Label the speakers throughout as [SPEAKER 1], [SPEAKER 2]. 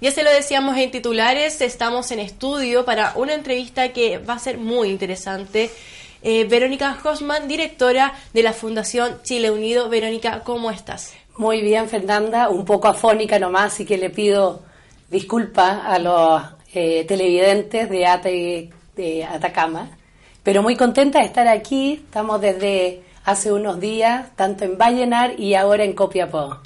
[SPEAKER 1] Ya se lo decíamos en titulares, estamos en estudio para una entrevista que va a ser muy interesante. Eh, Verónica Hosman, directora de la Fundación Chile Unido. Verónica, ¿cómo estás?
[SPEAKER 2] Muy bien, Fernanda, un poco afónica nomás, y que le pido disculpas a los eh, televidentes de, de Atacama, pero muy contenta de estar aquí. Estamos desde hace unos días, tanto en Vallenar y ahora en Copiapó.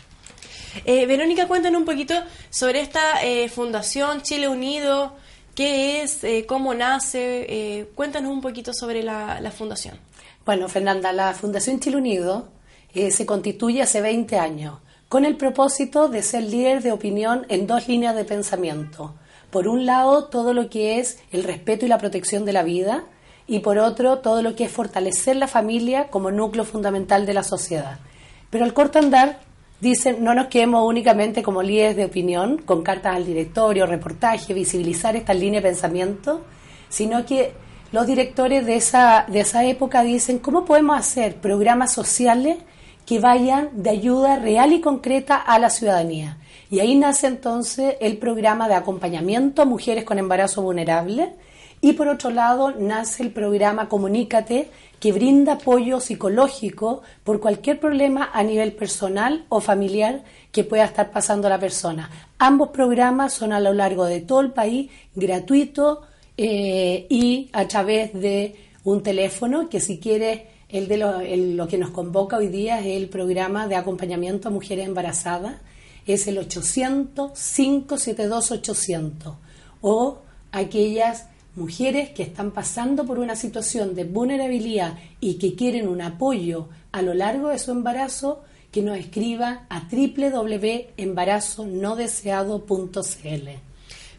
[SPEAKER 1] Eh, Verónica, cuéntanos un poquito sobre esta eh, Fundación Chile Unido, qué es, eh, cómo nace, cuéntanos un poquito sobre la, fundación.
[SPEAKER 2] Bueno, Fernanda, la Fundación Chile Unido se constituye hace 20 años con el propósito de ser líder de opinión en dos líneas de pensamiento. Por un lado, todo lo que es el respeto y la protección de la vida, y por otro, todo lo que es fortalecer la familia como núcleo fundamental de la sociedad. Pero al corto andar, dicen, no nos quedemos únicamente como líderes de opinión, con cartas al directorio, reportaje, visibilizar esta línea de pensamiento, sino que los directores de esa, de esa época dicen, ¿cómo podemos hacer programas sociales que vayan de ayuda real y concreta a la ciudadanía? Y ahí nace entonces el programa de acompañamiento a mujeres con embarazo vulnerable, y por otro lado, nace el programa Comunícate, que brinda apoyo psicológico por cualquier problema a nivel personal o familiar que pueda estar pasando la persona. Ambos programas son a lo largo de todo el país gratuitos eh, y a través de un teléfono que si quieres el de lo, lo, que nos convoca hoy día es el programa de acompañamiento a mujeres embarazadas, es el 800 572 800 o aquellas mujeres que están pasando por una situación de vulnerabilidad y que quieren un apoyo a lo largo de su embarazo, que nos escriba a www.embarazonodeseado.cl.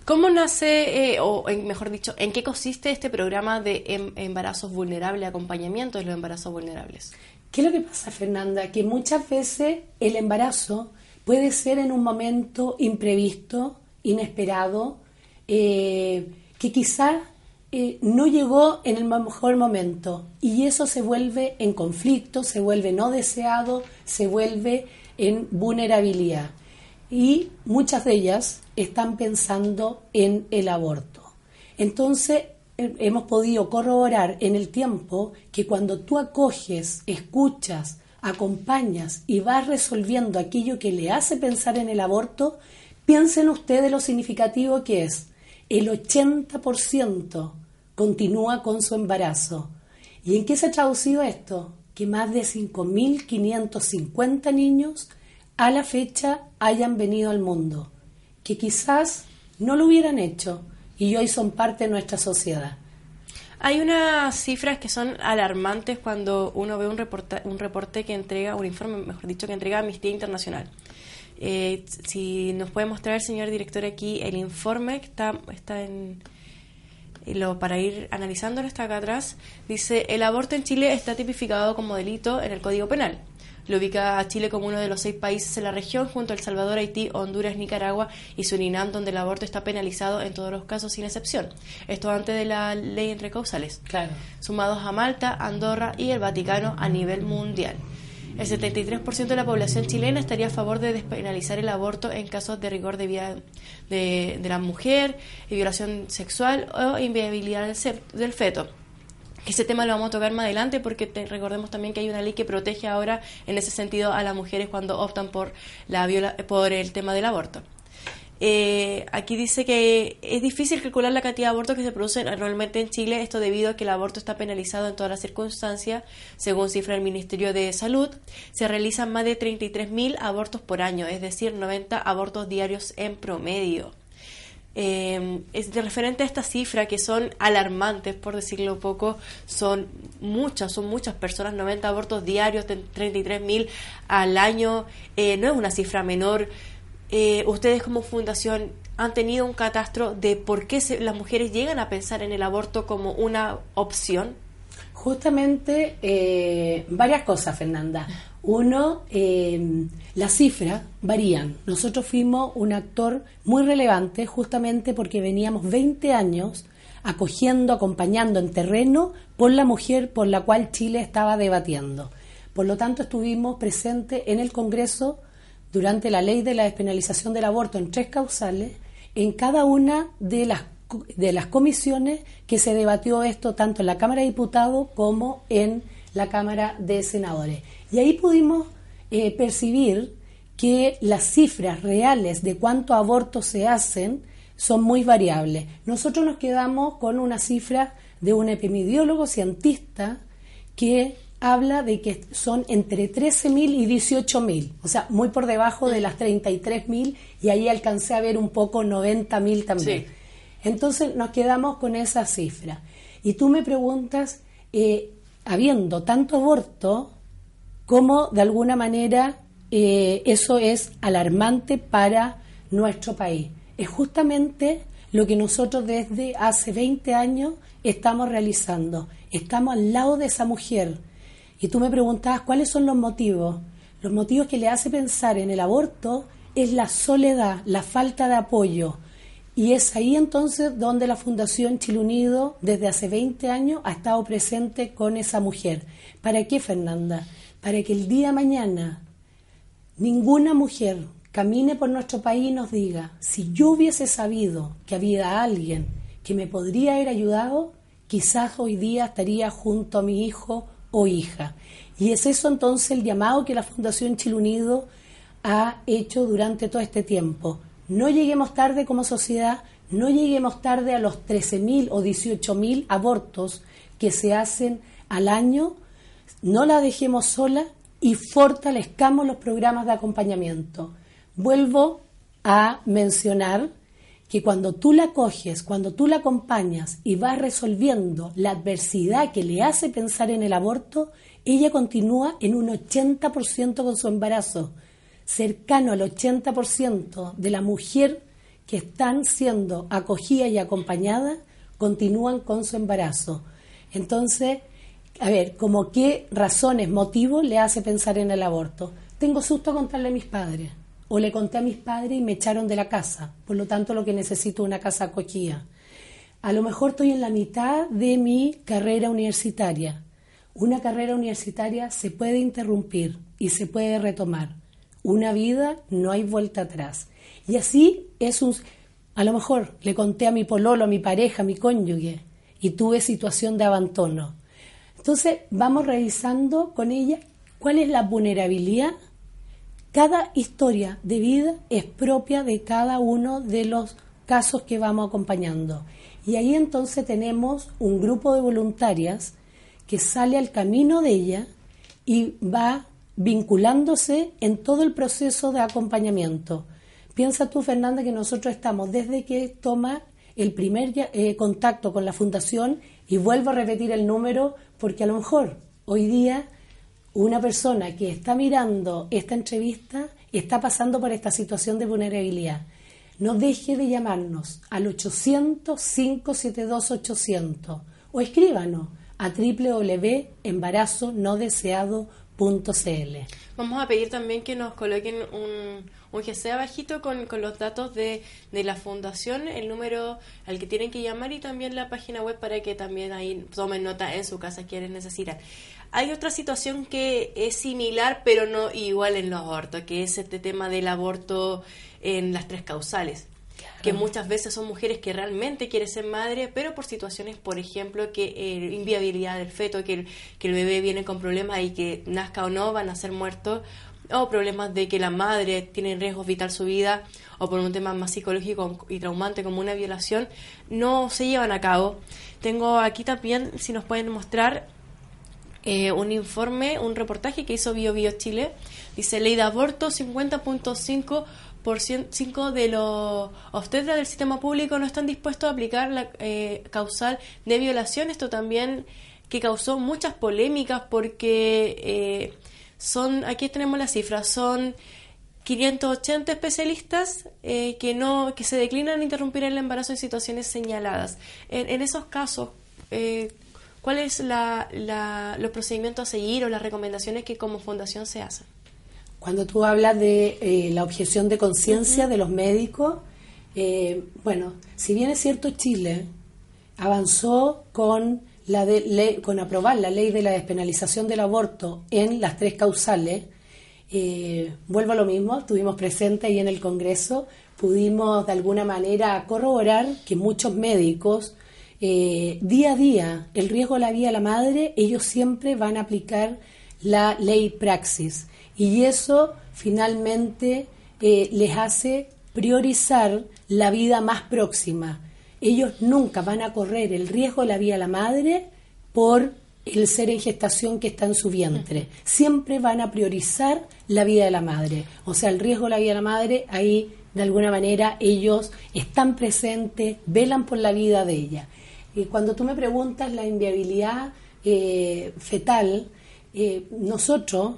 [SPEAKER 1] ¿Cómo nace, eh, o mejor dicho, en qué consiste este programa de em, embarazos vulnerables, acompañamiento de los embarazos vulnerables?
[SPEAKER 2] ¿Qué es lo que pasa, Fernanda? Que muchas veces el embarazo puede ser en un momento imprevisto, inesperado, eh, que quizá eh, no llegó en el mejor momento y eso se vuelve en conflicto, se vuelve no deseado, se vuelve en vulnerabilidad. Y muchas de ellas están pensando en el aborto. Entonces, eh, hemos podido corroborar en el tiempo que cuando tú acoges, escuchas, acompañas y vas resolviendo aquello que le hace pensar en el aborto, piensen ustedes lo significativo que es el 80% continúa con su embarazo. ¿Y en qué se ha traducido esto? Que más de 5.550 niños a la fecha hayan venido al mundo, que quizás no lo hubieran hecho y hoy son parte de nuestra sociedad.
[SPEAKER 1] Hay unas cifras que son alarmantes cuando uno ve un reporte, un reporte que entrega, un informe, mejor dicho, que entrega Amnistía Internacional. Eh, si nos puede mostrar el señor director aquí el informe que está, está en lo, para ir analizándolo está acá atrás, dice el aborto en Chile está tipificado como delito en el Código Penal. Lo ubica a Chile como uno de los seis países en la región, junto a El Salvador, Haití, Honduras, Nicaragua y Surinam, donde el aborto está penalizado en todos los casos sin excepción. Esto antes de la ley entre causales.
[SPEAKER 2] Claro.
[SPEAKER 1] Sumados a Malta, Andorra y el Vaticano a nivel mundial. El 73% de la población chilena estaría a favor de despenalizar el aborto en casos de rigor de vida de, la mujer, violación sexual o inviabilidad del, feto. Ese tema lo vamos a tocar más adelante porque recordemos también que hay una ley que protege ahora en ese sentido a las mujeres cuando optan por, la por el tema del aborto. Eh, aquí dice que es difícil calcular la cantidad de abortos que se producen anualmente en Chile, esto debido a que el aborto está penalizado en todas las circunstancias, según cifra del Ministerio de Salud. Se realizan más de 33.000 abortos por año, es decir, 90 abortos diarios en promedio. Eh, es de referente a esta cifra que son alarmantes, por decirlo poco, son muchas, son muchas personas, 90 abortos diarios, 33.000 al año, eh, no es una cifra menor. Eh, ustedes como fundación han tenido un catastro de por qué las mujeres llegan a pensar en el aborto como una opción?
[SPEAKER 2] Justamente eh, varias cosas, Fernanda. Uno, eh, las cifras varían. Nosotros fuimos un actor muy relevante justamente porque veníamos 20 años acogiendo, acompañando en terreno por la mujer por la cual Chile estaba debatiendo. Por lo tanto, estuvimos presentes en el Congreso durante la ley de la despenalización del aborto en tres causales en cada una de las, de las comisiones que se debatió esto tanto en la Cámara de Diputados como en la Cámara de Senadores. Y ahí pudimos eh, percibir que las cifras reales de cuántos abortos se hacen son muy variables. Nosotros nos quedamos con una cifra de un epidemiólogo cientista que habla de que son entre 13.000 y 18.000, o sea, muy por debajo de las 33.000 y ahí alcancé a ver un poco 90.000 también. Entonces nos quedamos con esa cifra. Y tú me preguntas, eh, habiendo tanto aborto, ¿cómo de alguna manera eh, eso es alarmante para nuestro país? Es justamente lo que nosotros desde hace 20 años estamos realizando. Estamos al lado de esa mujer y tú me preguntabas cuáles son los motivos. Los motivos que le hace pensar en el aborto es la soledad, la falta de apoyo. Y es ahí entonces donde la Fundación Chile Unido desde hace 20 años ha estado presente con esa mujer. ¿Para qué, Fernanda? Para que el día mañana ninguna mujer camine por nuestro país y nos diga, si yo hubiese sabido que había alguien que me podría haber ayudado, quizás hoy día estaría junto a mi hijo o hija. Y es eso entonces el llamado que la Fundación Chile Unido ha hecho durante todo este tiempo. No lleguemos tarde como sociedad, no lleguemos tarde a los 13.000 o 18.000 abortos que se hacen al año, no la dejemos sola y fortalezcamos los programas de acompañamiento. Vuelvo a mencionar que cuando tú la coges, cuando tú la acompañas y vas resolviendo la adversidad que le hace pensar en el aborto, ella continúa en un 80% con su embarazo, cercano al 80% de la mujer que están siendo acogida y acompañada continúan con su embarazo. Entonces, a ver, como qué razones, motivos le hace pensar en el aborto. Tengo susto a contarle a mis padres o le conté a mis padres y me echaron de la casa. Por lo tanto, lo que necesito es una casa acogida. A lo mejor estoy en la mitad de mi carrera universitaria. Una carrera universitaria se puede interrumpir y se puede retomar. Una vida no hay vuelta atrás. Y así es un... A lo mejor le conté a mi pololo, a mi pareja, a mi cónyuge, y tuve situación de abandono. Entonces vamos revisando con ella cuál es la vulnerabilidad cada historia de vida es propia de cada uno de los casos que vamos acompañando. Y ahí entonces tenemos un grupo de voluntarias que sale al camino de ella y va vinculándose en todo el proceso de acompañamiento. Piensa tú, Fernanda, que nosotros estamos desde que toma el primer eh, contacto con la fundación y vuelvo a repetir el número porque a lo mejor hoy día una persona que está mirando esta entrevista y está pasando por esta situación de vulnerabilidad, no deje de llamarnos al 800-572-800 o escríbanos a www.embarazonodeseado.cl.
[SPEAKER 1] Vamos a pedir también que nos coloquen un, un GC abajito con, con los datos de, de, la fundación, el número al que tienen que llamar y también la página web para que también ahí tomen nota en su casa quienes necesitan. Hay otra situación que es similar, pero no igual en los abortos, que es este tema del aborto en las tres causales. Que muchas veces son mujeres que realmente quieren ser madre, pero por situaciones, por ejemplo, que eh, inviabilidad del feto, que el, que el bebé viene con problemas y que nazca o no van a ser muertos, o problemas de que la madre tiene en riesgo vital su vida, o por un tema más psicológico y traumante como una violación, no se llevan a cabo. Tengo aquí también, si nos pueden mostrar, eh, un informe, un reportaje que hizo Bio Bio Chile. Dice, ley de aborto, 50.5% de los obstetras del sistema público no están dispuestos a aplicar la eh, causal de violación. Esto también que causó muchas polémicas porque eh, son, aquí tenemos las cifras, son 580 especialistas que no que se declinan a interrumpir el embarazo en situaciones señaladas. En, en esos casos, ¿Cuáles son los procedimientos a seguir o las recomendaciones que como fundación se hacen?
[SPEAKER 2] Cuando tú hablas de eh, la objeción de conciencia de los médicos, eh, bueno, si bien es cierto Chile avanzó con, la con aprobar la ley de la despenalización del aborto en las tres causales, eh, vuelvo a lo mismo, estuvimos presentes ahí en el Congreso, pudimos de alguna manera corroborar que muchos médicos, eh, día a día, el riesgo de la vida de la madre, ellos siempre van a aplicar la ley praxis. Y eso finalmente eh, les hace priorizar la vida más próxima. Ellos nunca van a correr el riesgo de la vida de la madre por el ser en gestación que está en su vientre. Siempre van a priorizar la vida de la madre. O sea, el riesgo de la vida de la madre, ahí de alguna manera ellos están presentes, velan por la vida de ella. Y cuando tú me preguntas la inviabilidad eh, fetal, eh, nosotros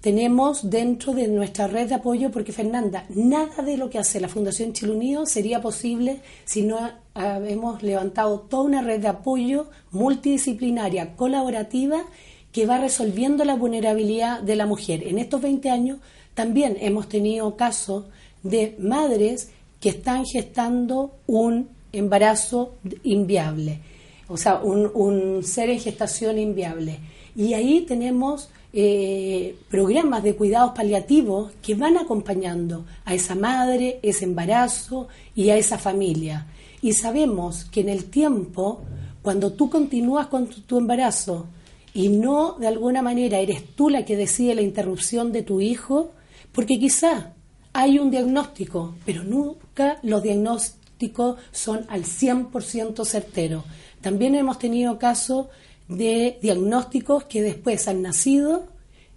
[SPEAKER 2] tenemos dentro de nuestra red de apoyo, porque Fernanda, nada de lo que hace la Fundación Chile Unido sería posible si no hemos levantado toda una red de apoyo multidisciplinaria, colaborativa, que va resolviendo la vulnerabilidad de la mujer. En estos 20 años también hemos tenido casos de madres que están gestando un embarazo inviable, o sea, un, un ser en gestación inviable. Y ahí tenemos eh, programas de cuidados paliativos que van acompañando a esa madre, ese embarazo y a esa familia. Y sabemos que en el tiempo, cuando tú continúas con tu, embarazo y no de alguna manera eres tú la que decide la interrupción de tu hijo, porque quizá hay un diagnóstico, pero nunca los diagnósticos son al 100% certeros. También hemos tenido casos de diagnósticos que después han nacido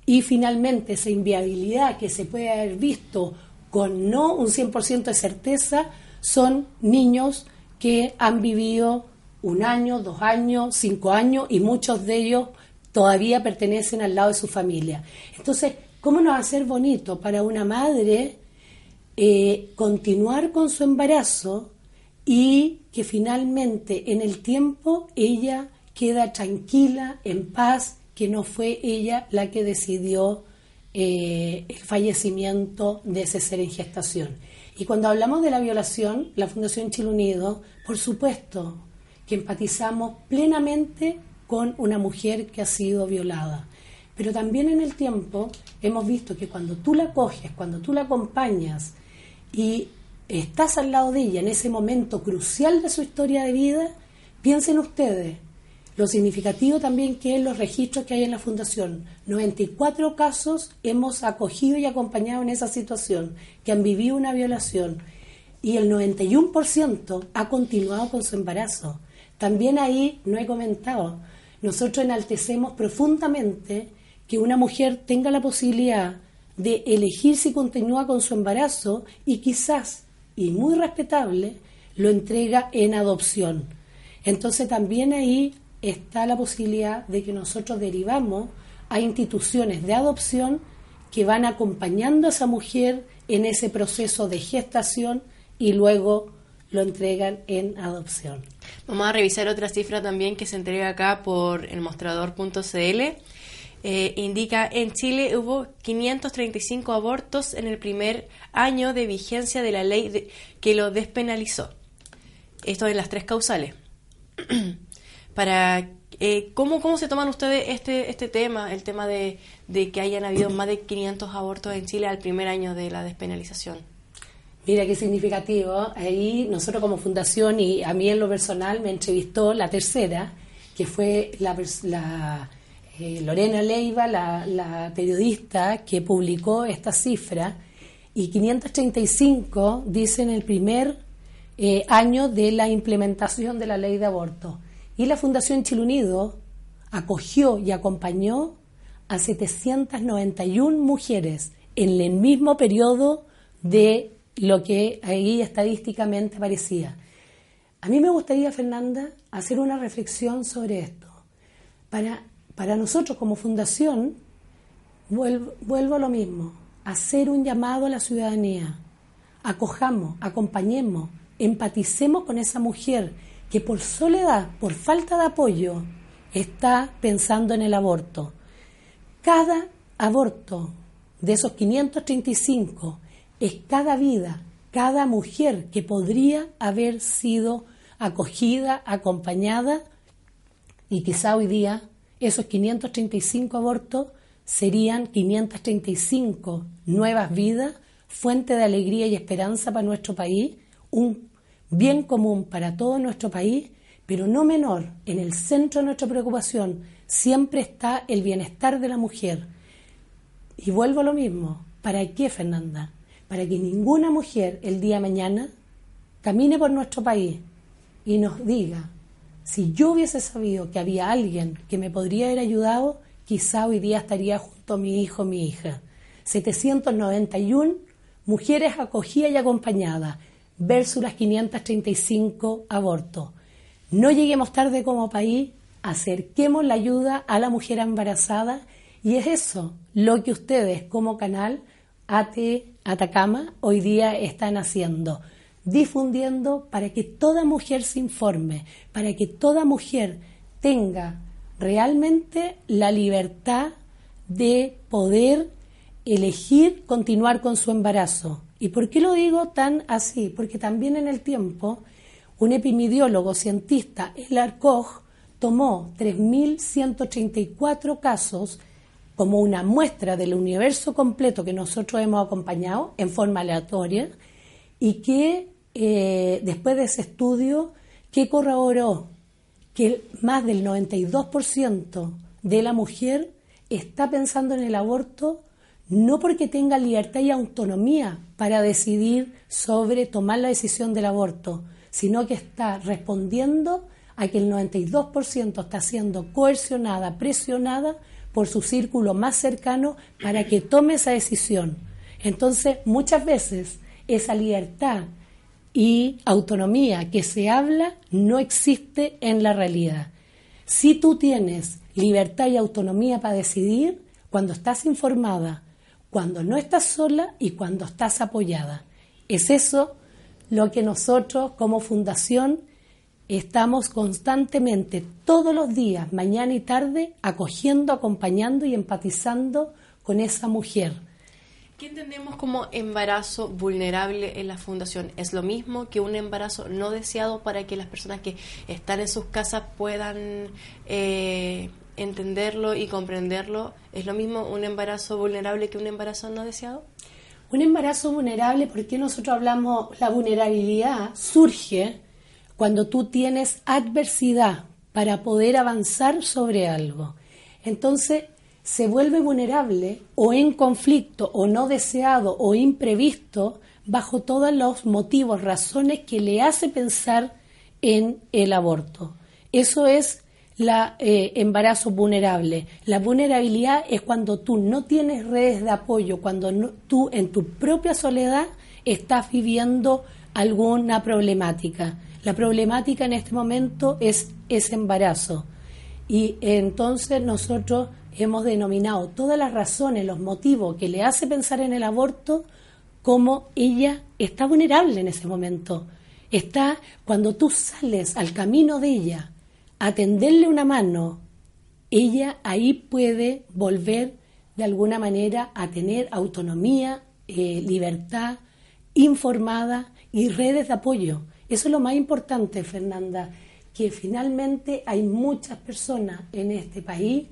[SPEAKER 2] y finalmente esa inviabilidad que se puede haber visto con no un 100% de certeza son niños que han vivido un año, dos años, cinco años y muchos de ellos todavía pertenecen al lado de su familia. Entonces, ¿cómo no va a ser bonito para una madre eh, continuar con su embarazo y que finalmente en el tiempo ella queda tranquila, en paz, que no fue ella la que decidió eh, el fallecimiento de ese ser en gestación. Y cuando hablamos de la violación, la Fundación Chile Unido, por supuesto que empatizamos plenamente con una mujer que ha sido violada. Pero también en el tiempo hemos visto que cuando tú la coges, cuando tú la acompañas y estás al lado de ella en ese momento crucial de su historia de vida, piensen ustedes, lo significativo también que es los registros que hay en la Fundación. 94 casos hemos acogido y acompañado en esa situación, que han vivido una violación. Y el 91% ha continuado con su embarazo. También ahí, no he comentado, nosotros enaltecemos profundamente que una mujer tenga la posibilidad de elegir si continúa con su embarazo y quizás, y muy respetable, lo entrega en adopción. Entonces también ahí está la posibilidad de que nosotros derivamos a instituciones de adopción que van acompañando a esa mujer en ese proceso de gestación y luego lo entregan en adopción.
[SPEAKER 1] Vamos a revisar otra cifra también que se entrega acá por el mostrador.cl. Eh, indica en Chile hubo 535 abortos en el primer año de vigencia de la ley que lo despenalizó. Esto en las tres causales. para eh, ¿cómo, ¿Cómo se toman ustedes este, este tema, el tema de, que hayan habido más de 500 abortos en Chile al primer año de la despenalización?
[SPEAKER 2] Mira qué significativo. Ahí nosotros como fundación y a mí en lo personal me entrevistó la tercera, que fue la, la eh, Lorena Leiva, la, la, periodista que publicó esta cifra, y 535 dicen el primer eh, año de la implementación de la ley de aborto. Y la Fundación Chile Unido acogió y acompañó a 791 mujeres en el mismo periodo de lo que ahí estadísticamente aparecía. A mí me gustaría, Fernanda, hacer una reflexión sobre esto. Para, para nosotros como fundación, vuelvo, vuelvo a lo mismo, hacer un llamado a la ciudadanía. Acojamos, acompañemos, empaticemos con esa mujer que por soledad, por falta de apoyo, está pensando en el aborto. Cada aborto de esos 535 es cada vida, cada mujer que podría haber sido acogida, acompañada, y quizá hoy día esos 535 abortos serían 535 nuevas vidas fuente de alegría y esperanza para nuestro país, un bien común para todo nuestro país, pero no menor, en el centro de nuestra preocupación siempre está el bienestar de la mujer. Y vuelvo a lo mismo, ¿para qué, Fernanda? Para que ninguna mujer el día de mañana camine por nuestro país y nos diga, si yo hubiese sabido que había alguien que me podría haber ayudado, quizá hoy día estaría junto a mi hijo mi hija. 791 mujeres acogidas y acompañadas versus las 535 abortos. No lleguemos tarde como país, acerquemos la ayuda a la mujer embarazada y es eso lo que ustedes como canal AT Atacama hoy día están haciendo, difundiendo para que toda mujer se informe, para que toda mujer tenga realmente la libertad de poder elegir continuar con su embarazo. ¿Y por qué lo digo tan así? Porque también en el tiempo un epidemiólogo cientista, el Koch, tomó 3.134 casos como una muestra del universo completo que nosotros hemos acompañado en forma aleatoria y que eh, después de ese estudio, que corroboró que más del 92% de la mujer está pensando en el aborto no porque tenga libertad y autonomía para decidir sobre tomar la decisión del aborto, sino que está respondiendo a que el 92% está siendo coercionada, presionada por su círculo más cercano para que tome esa decisión. Entonces, muchas veces esa libertad y autonomía que se habla no existe en la realidad. Si tú tienes libertad y autonomía para decidir, cuando estás informada, cuando no estás sola y cuando estás apoyada. Es eso lo que nosotros como fundación estamos constantemente, todos los días, mañana y tarde, acogiendo, acompañando y empatizando con esa mujer.
[SPEAKER 1] ¿Qué entendemos como embarazo vulnerable en la fundación? ¿Es lo mismo que un embarazo no deseado para que las personas que están en sus casas puedan eh, entenderlo y comprenderlo? ¿Es lo mismo un embarazo vulnerable que un embarazo no deseado?
[SPEAKER 2] Un embarazo vulnerable, porque nosotros hablamos, la vulnerabilidad surge cuando tú tienes adversidad para poder avanzar sobre algo. Entonces se vuelve vulnerable o en conflicto o no deseado o imprevisto bajo todos los motivos, razones que le hace pensar en el aborto. Eso es la eh, embarazo vulnerable. La vulnerabilidad es cuando tú no tienes redes de apoyo, cuando tú en tu propia soledad estás viviendo alguna problemática. La problemática en este momento es ese embarazo. Y entonces nosotros hemos denominado todas las razones, los motivos que le hace pensar en el aborto como ella está vulnerable en ese momento. Está cuando tú sales al camino de ella a tenderle una mano, ella ahí puede volver de alguna manera a tener autonomía, eh, libertad, informada y redes de apoyo. Eso es lo más importante, Fernanda, que finalmente hay muchas personas en este país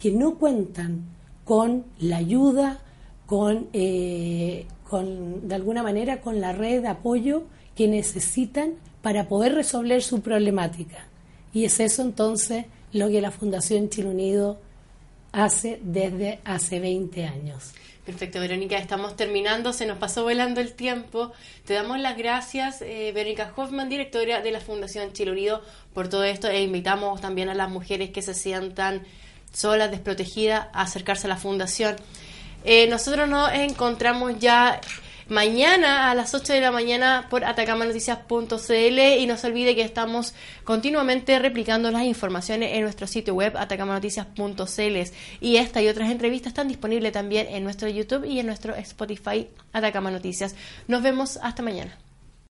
[SPEAKER 2] que no cuentan con la ayuda, con, eh, con, de alguna manera, con la red de apoyo que necesitan para poder resolver su problemática. Y es eso entonces lo que la Fundación Chile Unido hace desde hace 20 años.
[SPEAKER 1] Perfecto, Verónica, estamos terminando, se nos pasó volando el tiempo. Te damos las gracias, eh, Verónica Hoffman, directora de la Fundación Chile Unido, por todo esto e invitamos también a las mujeres que se sientan solas, desprotegidas, a acercarse a la Fundación. Eh, nosotros nos encontramos ya mañana a las 8 de la mañana por atacamanoticias.cl y no se olvide que estamos continuamente replicando las informaciones en nuestro sitio web atacamanoticias.cl y esta y otras entrevistas están disponibles también en nuestro YouTube y en nuestro Spotify Atacama Noticias. Nos vemos hasta mañana.